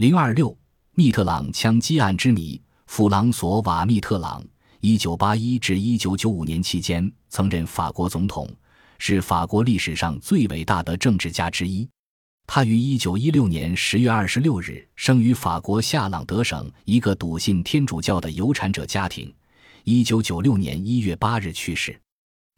零二六，密特朗枪击案之谜。弗朗索瓦·密特朗，一九八一至一九九五年期间曾任法国总统，是法国历史上最伟大的政治家之一。他于一九一六年十月二十六日生于法国夏朗德省一个笃信天主教的有产者家庭，一九九六年一月八日去世。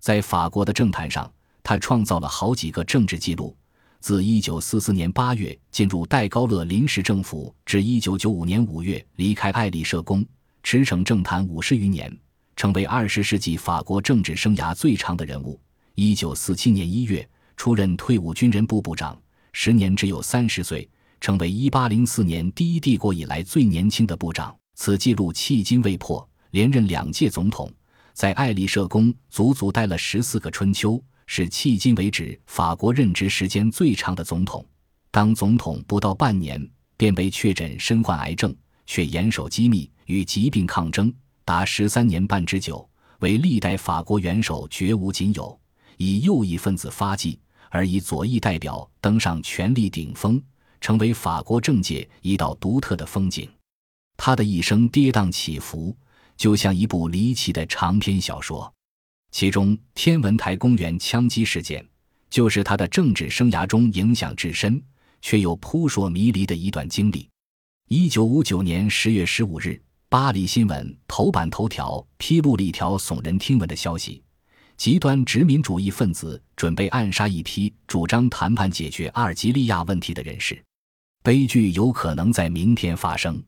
在法国的政坛上，他创造了好几个政治纪录。自1944年8月进入戴高乐临时政府，至1995年5月离开爱丽舍宫，驰骋政坛五十余年，成为20世纪法国政治生涯最长的人物。1947年1月出任退伍军人部部长，时年只有三十岁，成为1804年第一帝国以来最年轻的部长。此纪录迄今未破。连任两届总统，在爱丽舍宫足足待了十四个春秋。是迄今为止法国任职时间最长的总统。当总统不到半年，便被确诊身患癌症，却严守机密，与疾病抗争达十三年半之久，为历代法国元首绝无仅有。以右翼分子发迹，而以左翼代表登上权力顶峰，成为法国政界一道独特的风景。他的一生跌宕起伏，就像一部离奇的长篇小说。其中，天文台公园枪击事件就是他的政治生涯中影响至深却又扑朔迷离的一段经历。一九五九年十月十五日，巴黎新闻头版头条披露了一条耸人听闻的消息：极端殖民主义分子准备暗杀一批主张谈判解决阿尔及利亚问题的人士。悲剧有可能在明天发生。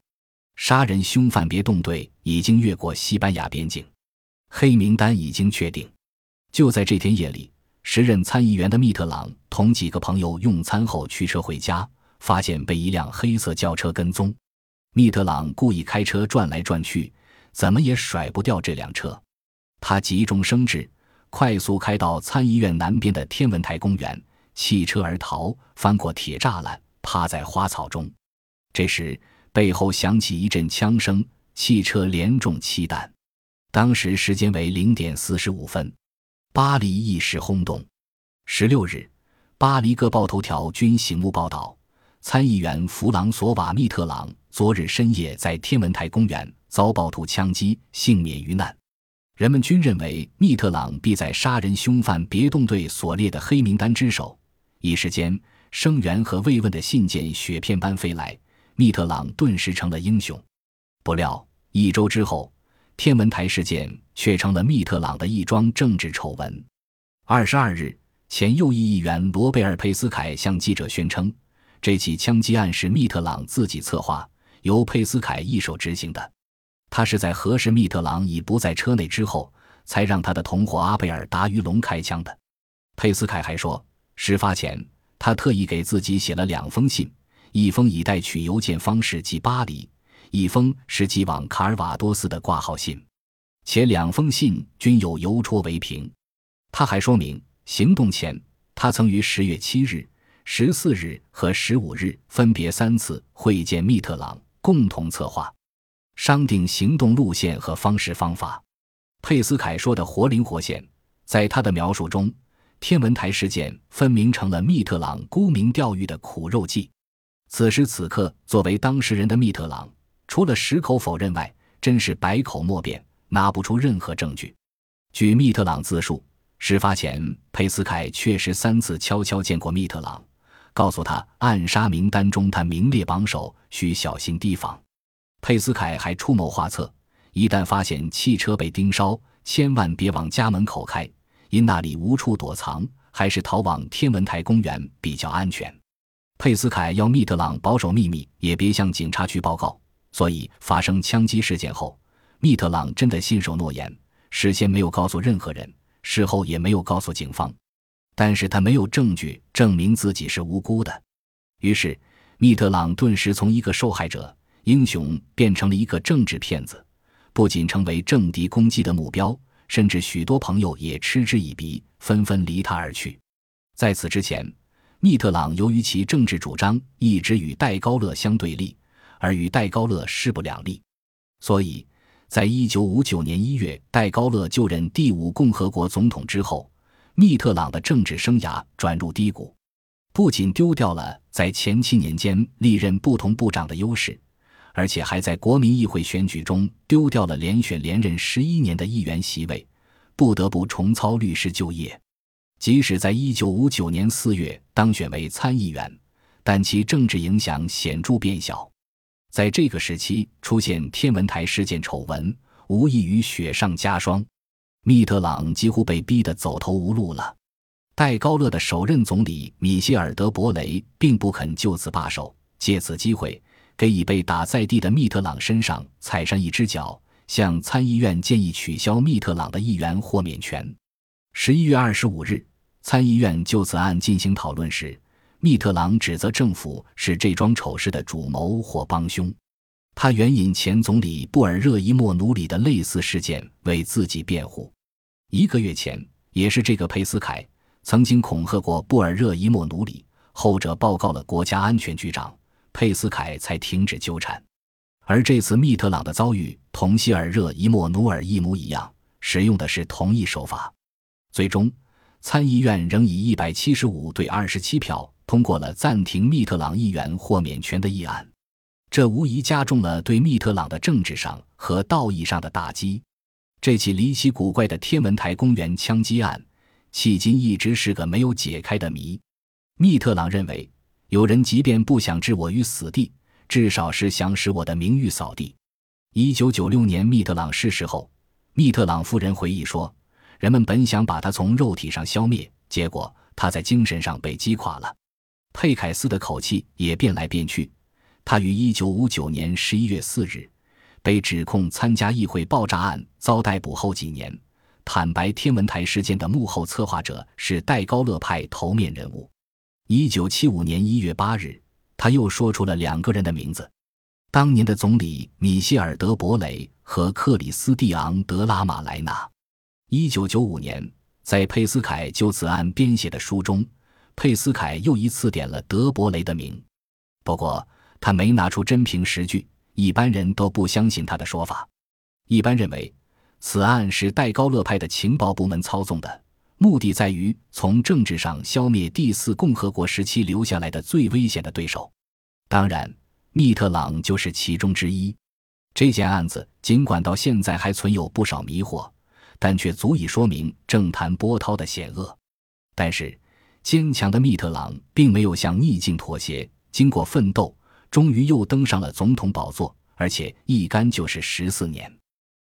杀人凶犯别动队已经越过西班牙边境。黑名单已经确定。就在这天夜里，时任参议员的密特朗同几个朋友用餐后驱车回家，发现被一辆黑色轿车跟踪。密特朗故意开车转来转去，怎么也甩不掉这辆车。他急中生智，快速开到参议院南边的天文台公园，弃车而逃，翻过铁栅栏，趴在花草中。这时，背后响起一阵枪声，汽车连中七弹。当时时间为零点四十五分，巴黎一时轰动。十六日，巴黎各报头条均醒目报道：参议员弗朗索瓦·密特朗昨日深夜在天文台公园遭暴徒枪击，幸免于难。人们均认为密特朗必在杀人凶犯别动队所列的黑名单之首。一时间，声援和慰问的信件雪片般飞来，密特朗顿时成了英雄。不料，一周之后。天文台事件却成了密特朗的一桩政治丑闻。二十二日，前右翼议员罗贝尔·佩斯凯向记者宣称，这起枪击案是密特朗自己策划，由佩斯凯一手执行的。他是在核实密特朗已不在车内之后，才让他的同伙阿贝尔达于龙开枪的。佩斯凯还说，事发前他特意给自己写了两封信，一封以代取邮件方式寄巴黎。一封是寄往卡尔瓦多斯的挂号信，且两封信均有邮戳为凭。他还说明，行动前他曾于十月七日、十四日和十五日分别三次会见密特朗，共同策划、商定行动路线和方式方法。佩斯凯说的活灵活现，在他的描述中，天文台事件分明成了密特朗沽名钓誉的苦肉计。此时此刻，作为当事人的密特朗。除了矢口否认外，真是百口莫辩，拿不出任何证据。据密特朗自述，事发前佩斯凯确实三次悄悄见过密特朗，告诉他暗杀名单中他名列榜首，需小心提防。佩斯凯还出谋划策，一旦发现汽车被盯梢，千万别往家门口开，因那里无处躲藏，还是逃往天文台公园比较安全。佩斯凯要密特朗保守秘密，也别向警察局报告。所以，发生枪击事件后，密特朗真的信守诺言，事先没有告诉任何人，事后也没有告诉警方。但是他没有证据证明自己是无辜的，于是密特朗顿时从一个受害者英雄变成了一个政治骗子，不仅成为政敌攻击的目标，甚至许多朋友也嗤之以鼻，纷纷离他而去。在此之前，密特朗由于其政治主张一直与戴高乐相对立。而与戴高乐势不两立，所以，在一九五九年一月戴高乐就任第五共和国总统之后，密特朗的政治生涯转入低谷。不仅丢掉了在前七年间历任不同部长的优势，而且还在国民议会选举中丢掉了连选连任十一年的议员席位，不得不重操律师就业。即使在一九五九年四月当选为参议员，但其政治影响显著变小。在这个时期出现天文台事件丑闻，无异于雪上加霜。密特朗几乎被逼得走投无路了。戴高乐的首任总理米歇尔·德伯雷并不肯就此罢手，借此机会给已被打在地的密特朗身上踩上一只脚，向参议院建议取消密特朗的议员豁免权。十一月二十五日，参议院就此案进行讨论时，密特朗指责政府是这桩丑事的主谋或帮凶。他援引前总理布尔热伊莫努里的类似事件为自己辩护。一个月前，也是这个佩斯凯曾经恐吓过布尔热伊莫努里，后者报告了国家安全局长，佩斯凯才停止纠缠。而这次密特朗的遭遇同希尔热伊莫努尔一模一样，使用的是同一手法。最终，参议院仍以一百七十五对二十七票通过了暂停密特朗议员豁免权的议案。这无疑加重了对密特朗的政治上和道义上的打击。这起离奇古怪的天文台公园枪击案，迄今一直是个没有解开的谜。密特朗认为，有人即便不想置我于死地，至少是想使我的名誉扫地。一九九六年密特朗逝世后，密特朗夫人回忆说：“人们本想把他从肉体上消灭，结果他在精神上被击垮了。”佩凯斯的口气也变来变去。他于一九五九年十一月四日被指控参加议会爆炸案遭逮捕后几年，坦白天文台事件的幕后策划者是戴高乐派头面人物。一九七五年一月八日，他又说出了两个人的名字：当年的总理米歇尔·德伯雷和克里斯蒂昂·德拉马莱纳。一九九五年，在佩斯凯就此案编写的书中，佩斯凯又一次点了德伯雷的名。不过，他没拿出真凭实据，一般人都不相信他的说法。一般认为，此案是戴高乐派的情报部门操纵的，目的在于从政治上消灭第四共和国时期留下来的最危险的对手。当然，密特朗就是其中之一。这件案子尽管到现在还存有不少迷惑，但却足以说明政坛波涛的险恶。但是，坚强的密特朗并没有向逆境妥协，经过奋斗。终于又登上了总统宝座，而且一干就是十四年。